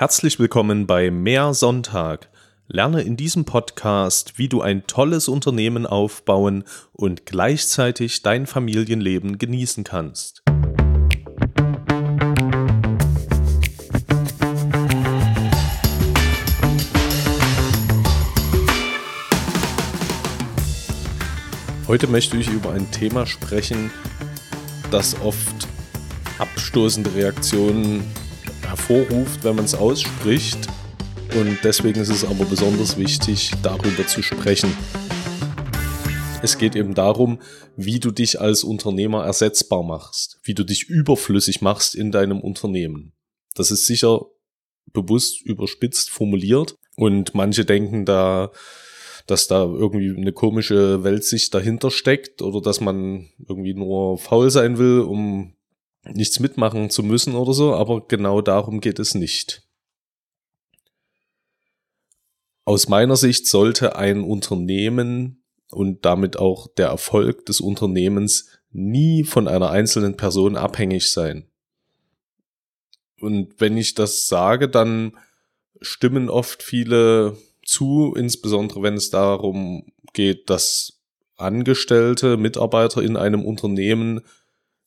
Herzlich willkommen bei Mehr Sonntag. Lerne in diesem Podcast, wie du ein tolles Unternehmen aufbauen und gleichzeitig dein Familienleben genießen kannst. Heute möchte ich über ein Thema sprechen, das oft abstoßende Reaktionen hervorruft, wenn man es ausspricht. Und deswegen ist es aber besonders wichtig, darüber zu sprechen. Es geht eben darum, wie du dich als Unternehmer ersetzbar machst, wie du dich überflüssig machst in deinem Unternehmen. Das ist sicher bewusst überspitzt formuliert und manche denken da, dass da irgendwie eine komische Weltsicht dahinter steckt oder dass man irgendwie nur faul sein will, um nichts mitmachen zu müssen oder so, aber genau darum geht es nicht. Aus meiner Sicht sollte ein Unternehmen und damit auch der Erfolg des Unternehmens nie von einer einzelnen Person abhängig sein. Und wenn ich das sage, dann stimmen oft viele zu, insbesondere wenn es darum geht, dass Angestellte, Mitarbeiter in einem Unternehmen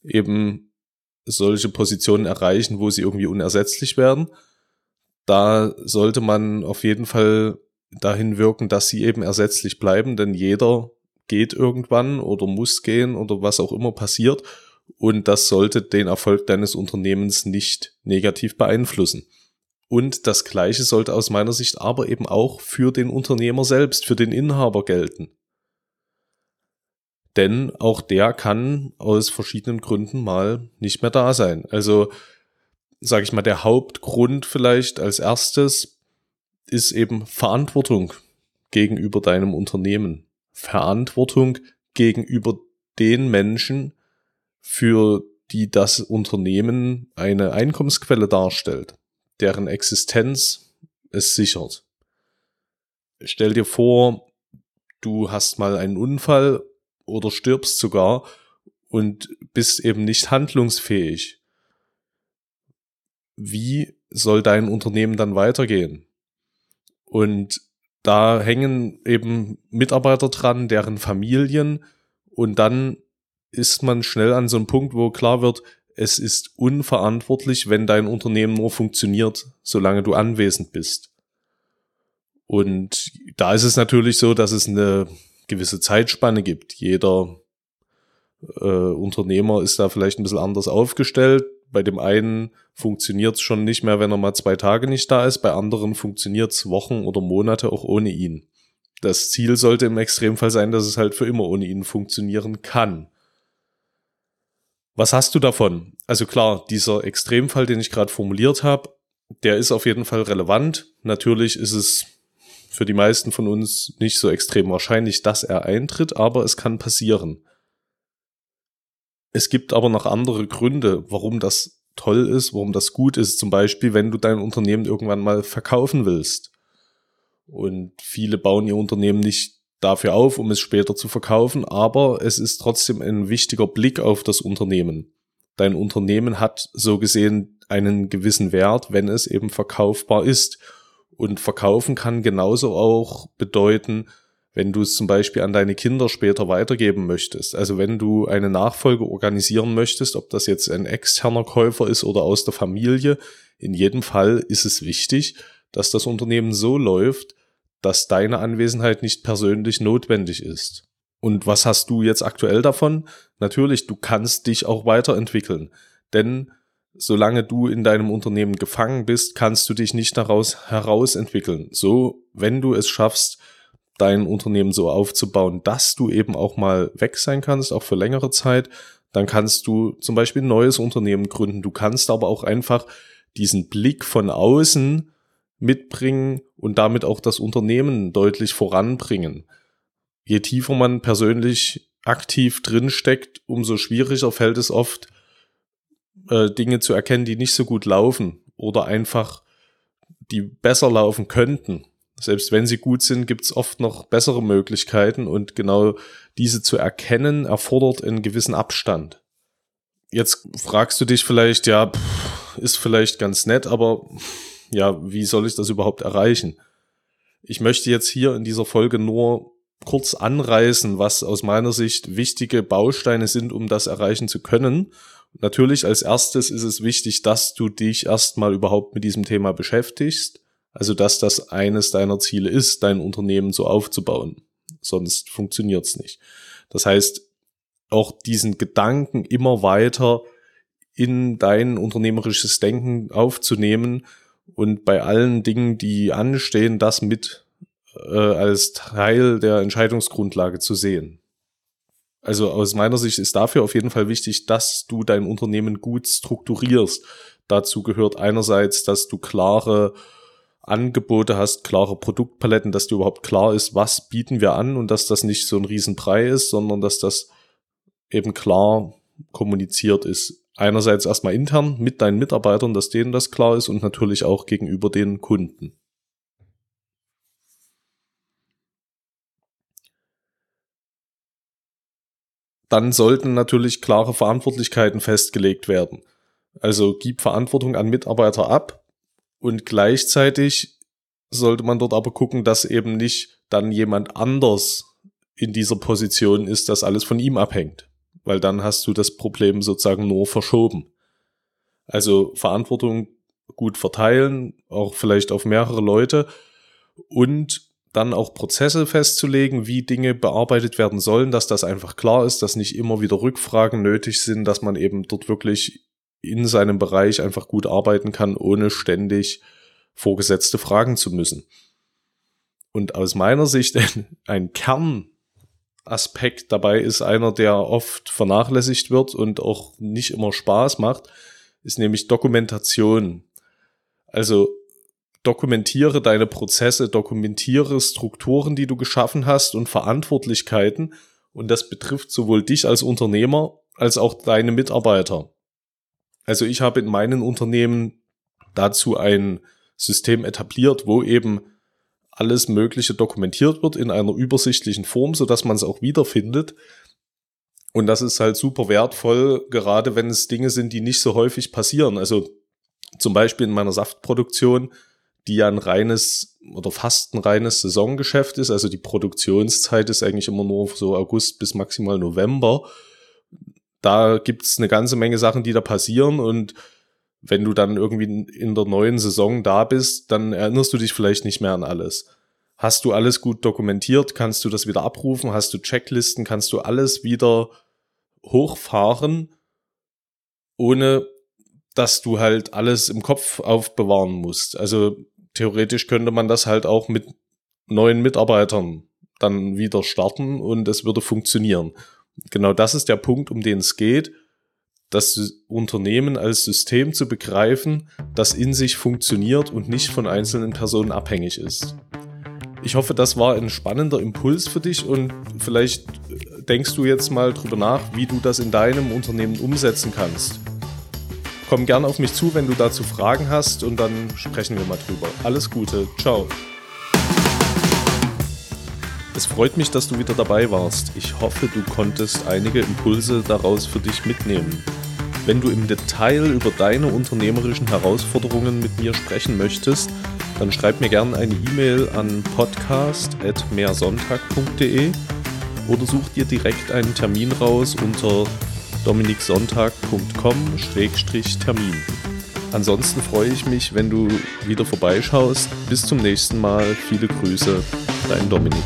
eben solche Positionen erreichen, wo sie irgendwie unersetzlich werden. Da sollte man auf jeden Fall dahin wirken, dass sie eben ersetzlich bleiben, denn jeder geht irgendwann oder muss gehen oder was auch immer passiert und das sollte den Erfolg deines Unternehmens nicht negativ beeinflussen. Und das Gleiche sollte aus meiner Sicht aber eben auch für den Unternehmer selbst, für den Inhaber gelten. Denn auch der kann aus verschiedenen Gründen mal nicht mehr da sein. Also, sage ich mal, der Hauptgrund vielleicht als erstes ist eben Verantwortung gegenüber deinem Unternehmen. Verantwortung gegenüber den Menschen, für die das Unternehmen eine Einkommensquelle darstellt, deren Existenz es sichert. Stell dir vor, du hast mal einen Unfall oder stirbst sogar und bist eben nicht handlungsfähig. Wie soll dein Unternehmen dann weitergehen? Und da hängen eben Mitarbeiter dran, deren Familien und dann ist man schnell an so einem Punkt, wo klar wird, es ist unverantwortlich, wenn dein Unternehmen nur funktioniert, solange du anwesend bist. Und da ist es natürlich so, dass es eine gewisse Zeitspanne gibt. Jeder äh, Unternehmer ist da vielleicht ein bisschen anders aufgestellt. Bei dem einen funktioniert es schon nicht mehr, wenn er mal zwei Tage nicht da ist. Bei anderen funktioniert es Wochen oder Monate auch ohne ihn. Das Ziel sollte im Extremfall sein, dass es halt für immer ohne ihn funktionieren kann. Was hast du davon? Also klar, dieser Extremfall, den ich gerade formuliert habe, der ist auf jeden Fall relevant. Natürlich ist es für die meisten von uns nicht so extrem wahrscheinlich, dass er eintritt, aber es kann passieren. Es gibt aber noch andere Gründe, warum das toll ist, warum das gut ist. Zum Beispiel, wenn du dein Unternehmen irgendwann mal verkaufen willst. Und viele bauen ihr Unternehmen nicht dafür auf, um es später zu verkaufen, aber es ist trotzdem ein wichtiger Blick auf das Unternehmen. Dein Unternehmen hat so gesehen einen gewissen Wert, wenn es eben verkaufbar ist. Und verkaufen kann genauso auch bedeuten, wenn du es zum Beispiel an deine Kinder später weitergeben möchtest. Also wenn du eine Nachfolge organisieren möchtest, ob das jetzt ein externer Käufer ist oder aus der Familie, in jedem Fall ist es wichtig, dass das Unternehmen so läuft, dass deine Anwesenheit nicht persönlich notwendig ist. Und was hast du jetzt aktuell davon? Natürlich, du kannst dich auch weiterentwickeln. Denn solange du in deinem Unternehmen gefangen bist, kannst du dich nicht daraus herausentwickeln. So, wenn du es schaffst, dein Unternehmen so aufzubauen, dass du eben auch mal weg sein kannst, auch für längere Zeit, dann kannst du zum Beispiel ein neues Unternehmen gründen. Du kannst aber auch einfach diesen Blick von außen mitbringen und damit auch das Unternehmen deutlich voranbringen. Je tiefer man persönlich aktiv drinsteckt, umso schwieriger fällt es oft, äh, Dinge zu erkennen, die nicht so gut laufen oder einfach die besser laufen könnten. Selbst wenn sie gut sind, gibt es oft noch bessere Möglichkeiten und genau diese zu erkennen erfordert einen gewissen Abstand. Jetzt fragst du dich vielleicht, ja, ist vielleicht ganz nett, aber ja, wie soll ich das überhaupt erreichen? Ich möchte jetzt hier in dieser Folge nur kurz anreißen, was aus meiner Sicht wichtige Bausteine sind, um das erreichen zu können. Natürlich als erstes ist es wichtig, dass du dich erstmal überhaupt mit diesem Thema beschäftigst. Also, dass das eines deiner Ziele ist, dein Unternehmen so aufzubauen. Sonst funktioniert's nicht. Das heißt, auch diesen Gedanken immer weiter in dein unternehmerisches Denken aufzunehmen und bei allen Dingen, die anstehen, das mit äh, als Teil der Entscheidungsgrundlage zu sehen. Also aus meiner Sicht ist dafür auf jeden Fall wichtig, dass du dein Unternehmen gut strukturierst. Dazu gehört einerseits, dass du klare Angebote hast, klare Produktpaletten, dass dir überhaupt klar ist, was bieten wir an und dass das nicht so ein Riesenbrei ist, sondern dass das eben klar kommuniziert ist einerseits erstmal intern mit deinen Mitarbeitern, dass denen das klar ist und natürlich auch gegenüber den Kunden. Dann sollten natürlich klare Verantwortlichkeiten festgelegt werden. Also gib Verantwortung an Mitarbeiter ab und gleichzeitig sollte man dort aber gucken, dass eben nicht dann jemand anders in dieser Position ist, dass alles von ihm abhängt weil dann hast du das Problem sozusagen nur verschoben. Also Verantwortung gut verteilen, auch vielleicht auf mehrere Leute und dann auch Prozesse festzulegen, wie Dinge bearbeitet werden sollen, dass das einfach klar ist, dass nicht immer wieder Rückfragen nötig sind, dass man eben dort wirklich in seinem Bereich einfach gut arbeiten kann, ohne ständig vorgesetzte fragen zu müssen. Und aus meiner Sicht ein Kern Aspekt dabei ist einer, der oft vernachlässigt wird und auch nicht immer Spaß macht, ist nämlich Dokumentation. Also dokumentiere deine Prozesse, dokumentiere Strukturen, die du geschaffen hast und Verantwortlichkeiten. Und das betrifft sowohl dich als Unternehmer als auch deine Mitarbeiter. Also ich habe in meinen Unternehmen dazu ein System etabliert, wo eben alles Mögliche dokumentiert wird in einer übersichtlichen Form, so dass man es auch wiederfindet. Und das ist halt super wertvoll, gerade wenn es Dinge sind, die nicht so häufig passieren. Also zum Beispiel in meiner Saftproduktion, die ja ein reines oder fast ein reines Saisongeschäft ist. Also die Produktionszeit ist eigentlich immer nur so August bis maximal November. Da gibt's eine ganze Menge Sachen, die da passieren und wenn du dann irgendwie in der neuen Saison da bist, dann erinnerst du dich vielleicht nicht mehr an alles. Hast du alles gut dokumentiert, kannst du das wieder abrufen, hast du Checklisten, kannst du alles wieder hochfahren, ohne dass du halt alles im Kopf aufbewahren musst. Also theoretisch könnte man das halt auch mit neuen Mitarbeitern dann wieder starten und es würde funktionieren. Genau das ist der Punkt, um den es geht das Unternehmen als System zu begreifen, das in sich funktioniert und nicht von einzelnen Personen abhängig ist. Ich hoffe, das war ein spannender Impuls für dich und vielleicht denkst du jetzt mal drüber nach, wie du das in deinem Unternehmen umsetzen kannst. Komm gern auf mich zu, wenn du dazu Fragen hast und dann sprechen wir mal drüber. Alles Gute, ciao. Es freut mich, dass du wieder dabei warst. Ich hoffe, du konntest einige Impulse daraus für dich mitnehmen. Wenn du im Detail über deine unternehmerischen Herausforderungen mit mir sprechen möchtest, dann schreib mir gerne eine E-Mail an podcast.mehrsonntag.de oder such dir direkt einen Termin raus unter dominiksonntag.com-termin. Ansonsten freue ich mich, wenn du wieder vorbeischaust. Bis zum nächsten Mal. Viele Grüße, dein Dominik.